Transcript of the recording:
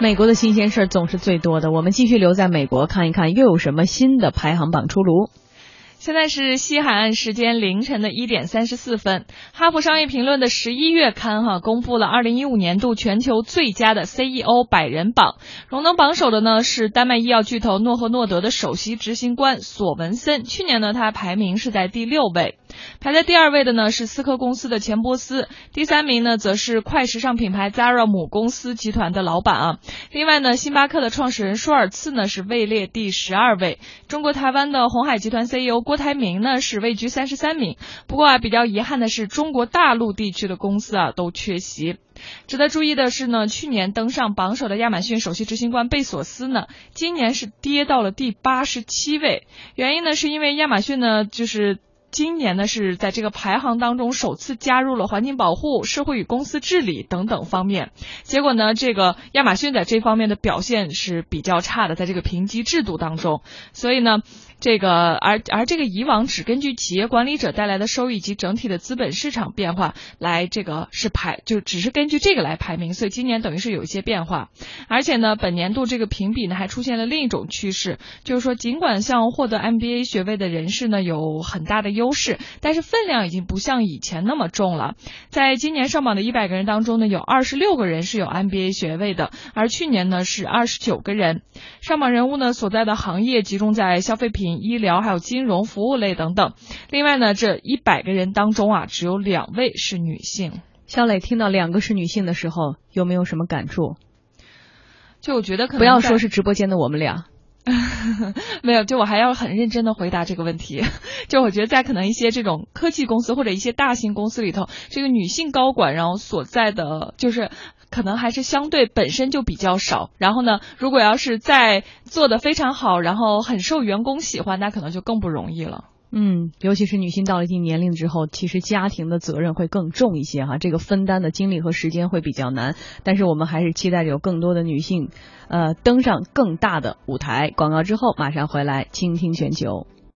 美国的新鲜事儿总是最多的，我们继续留在美国看一看，又有什么新的排行榜出炉。现在是西海岸时间凌晨的一点三十四分。哈佛商业评论的十一月刊哈公布了二零一五年度全球最佳的 CEO 百人榜，荣登榜首的呢是丹麦医药巨头诺和诺德的首席执行官索文森，去年呢他排名是在第六位。排在第二位的呢是思科公司的钱波斯，第三名呢则是快时尚品牌 Zara 母公司集团的老板啊。另外呢，星巴克的创始人舒尔茨呢是位列第十二位。中国台湾的红海集团 CEO。郭台铭呢是位居三十三名，不过啊比较遗憾的是，中国大陆地区的公司啊都缺席。值得注意的是呢，去年登上榜首的亚马逊首席执行官贝索斯呢，今年是跌到了第八十七位。原因呢是因为亚马逊呢就是。今年呢是在这个排行当中首次加入了环境保护、社会与公司治理等等方面，结果呢，这个亚马逊在这方面的表现是比较差的，在这个评级制度当中，所以呢，这个而而这个以往只根据企业管理者带来的收益及整体的资本市场变化来这个是排，就只是根据这个来排名，所以今年等于是有一些变化，而且呢，本年度这个评比呢还出现了另一种趋势，就是说尽管像获得 MBA 学位的人士呢有很大的。优势，但是分量已经不像以前那么重了。在今年上榜的一百个人当中呢，有二十六个人是有 MBA 学位的，而去年呢是二十九个人。上榜人物呢所在的行业集中在消费品、医疗、还有金融服务类等等。另外呢，这一百个人当中啊，只有两位是女性。肖磊听到两个是女性的时候，有没有什么感触？就我觉得可能不要说是直播间的我们俩。没有，就我还要很认真的回答这个问题。就我觉得在可能一些这种科技公司或者一些大型公司里头，这个女性高管然后所在的就是可能还是相对本身就比较少。然后呢，如果要是再做的非常好，然后很受员工喜欢，那可能就更不容易了。嗯，尤其是女性到了一定年龄之后，其实家庭的责任会更重一些哈，这个分担的精力和时间会比较难。但是我们还是期待着有更多的女性，呃，登上更大的舞台。广告之后马上回来，倾听全球。